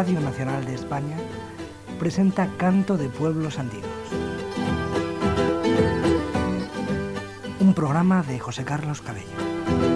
Radio 2 de Radio Nacional de España presenta Canto de Pueblos Andinos. Un programa de José Carlos Cabello.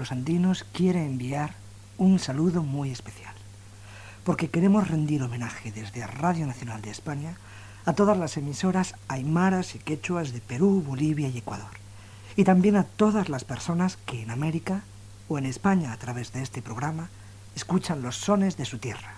Pueblos Andinos quiere enviar un saludo muy especial, porque queremos rendir homenaje desde Radio Nacional de España a todas las emisoras aymaras y quechuas de Perú, Bolivia y Ecuador, y también a todas las personas que en América o en España a través de este programa escuchan los sones de su tierra.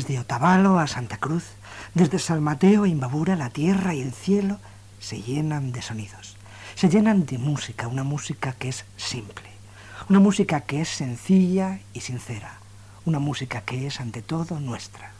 Desde Otavalo a Santa Cruz, desde San Mateo a Imbabura, la tierra y el cielo se llenan de sonidos, se llenan de música, una música que es simple, una música que es sencilla y sincera, una música que es ante todo nuestra.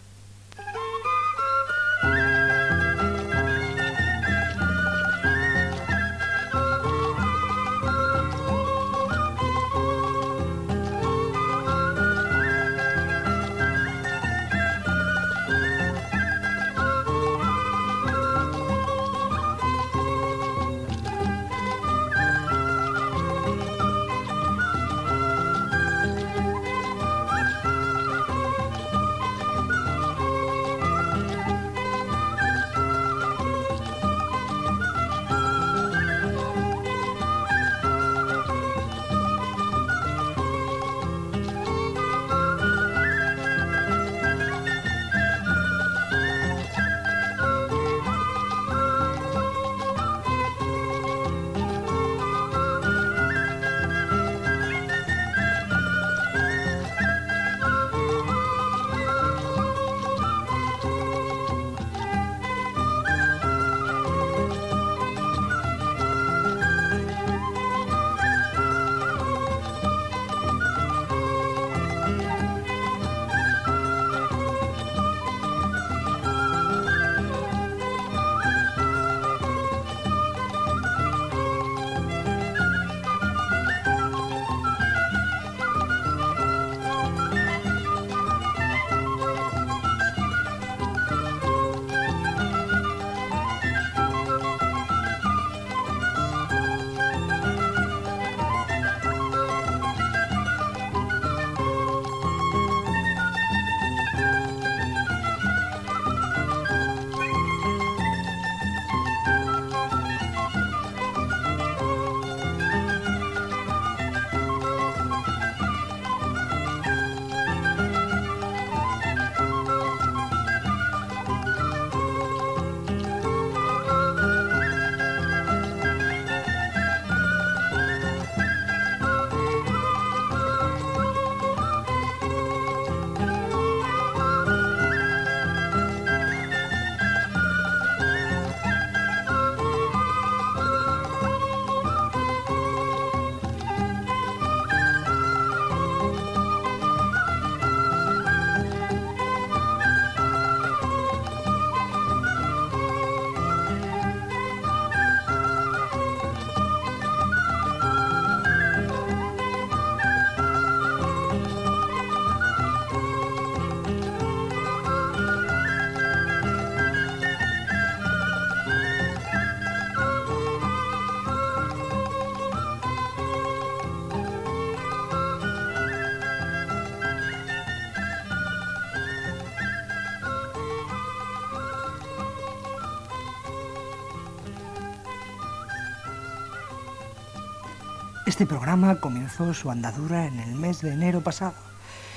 Este programa comenzó su andadura en el mes de enero pasado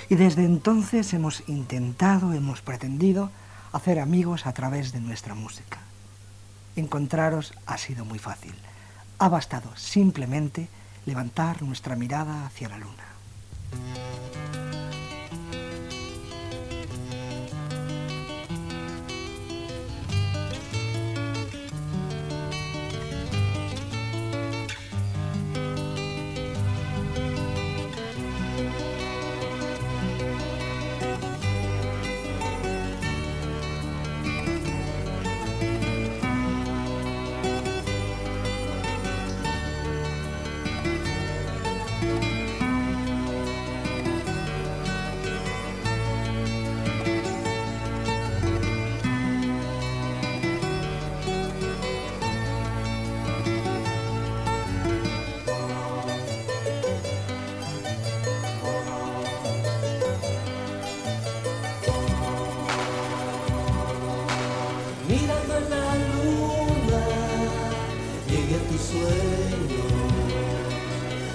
y desde entonces hemos intentado, hemos pretendido hacer amigos a través de nuestra música. Encontraros ha sido muy fácil. Ha bastado simplemente levantar nuestra mirada hacia la luna.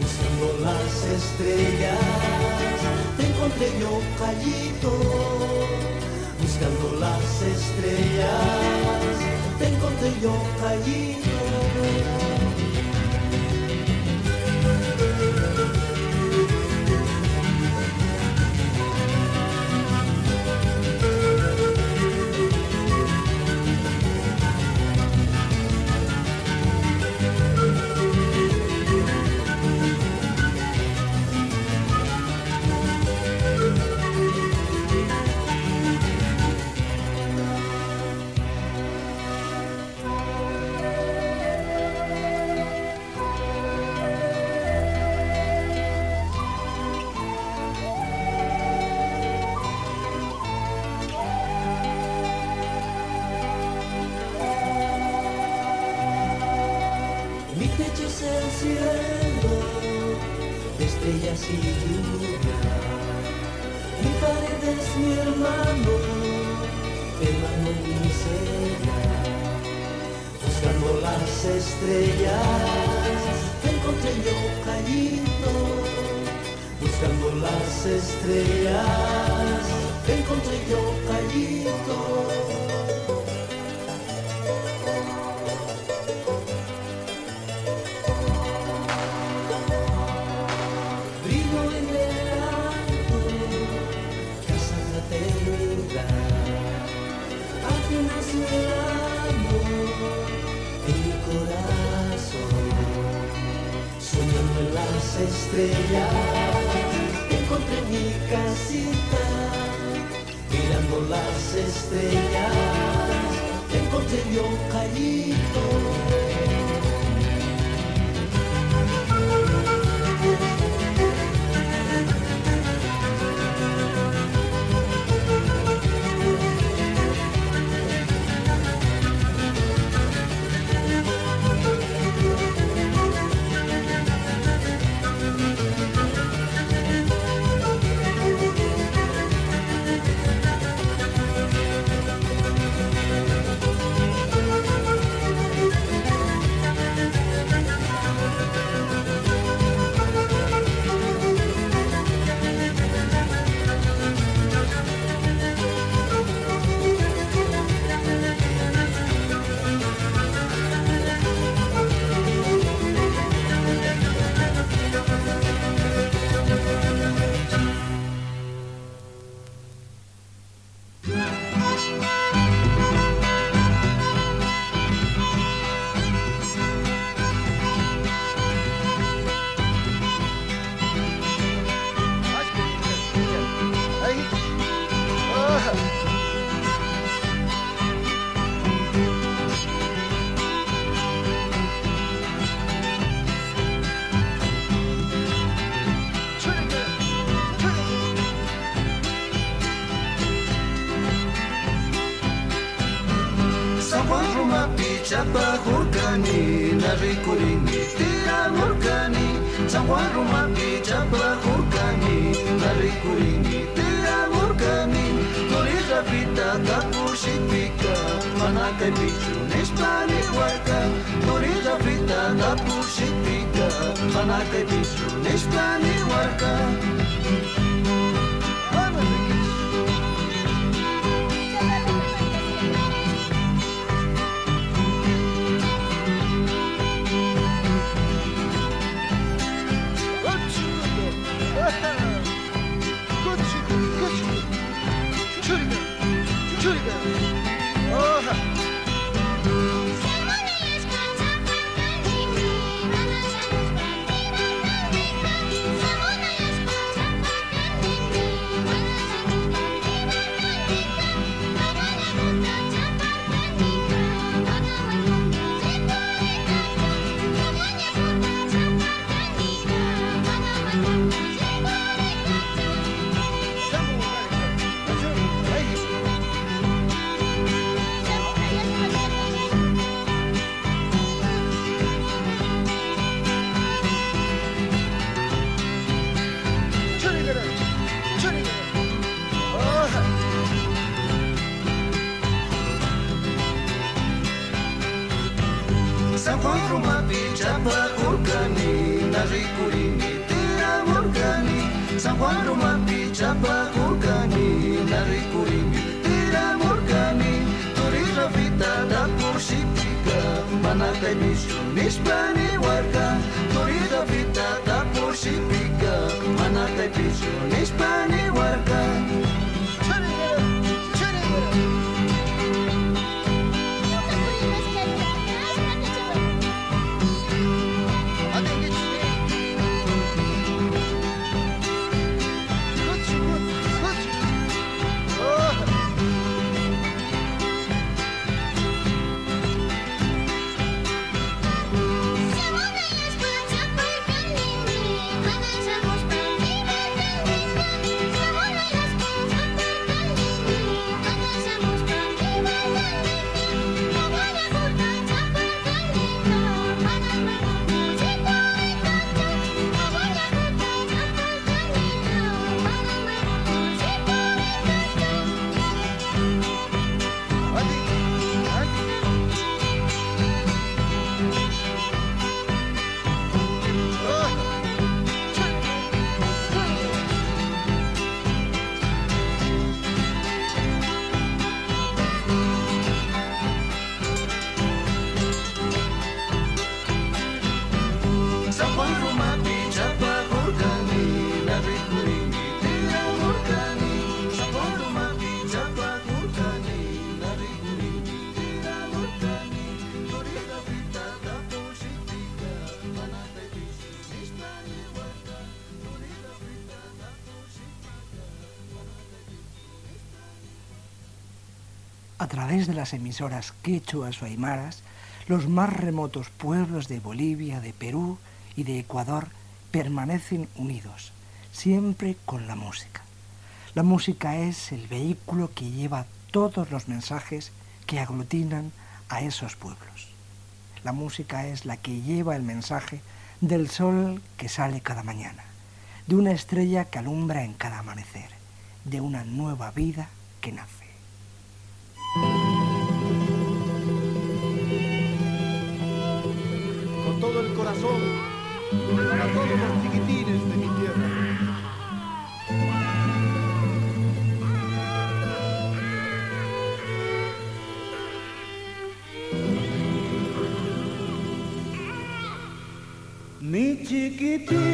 buscando las estrellas. Te encontré yo callito, buscando las estrellas. Te encontré yo callito. estrellas y lluvia. Mi pared es mi hermano, hermano en miseria. Buscando las estrellas, te encontré yo caído. Buscando las estrellas, te encontré yo las estrellas encontré mi casita. Mirando las estrellas encontré yo callito. Κουρίνι, τελειώνον καμί. Κούρίνι, καφέ τότε που έρθει και. Φανάκα, επιτυχίο, ναι, σπάνι, ορτά. Κούρίνι, καφέ τότε που έρθει και. Φανάκα, επιτυχίο, trigger. Las emisoras quechuas o aymaras, los más remotos pueblos de Bolivia, de Perú y de Ecuador permanecen unidos, siempre con la música. La música es el vehículo que lleva todos los mensajes que aglutinan a esos pueblos. La música es la que lleva el mensaje del sol que sale cada mañana, de una estrella que alumbra en cada amanecer, de una nueva vida que nace. Mi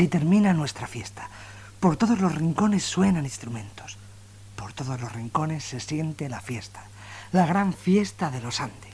Así termina nuestra fiesta. Por todos los rincones suenan instrumentos. Por todos los rincones se siente la fiesta. La gran fiesta de los Andes.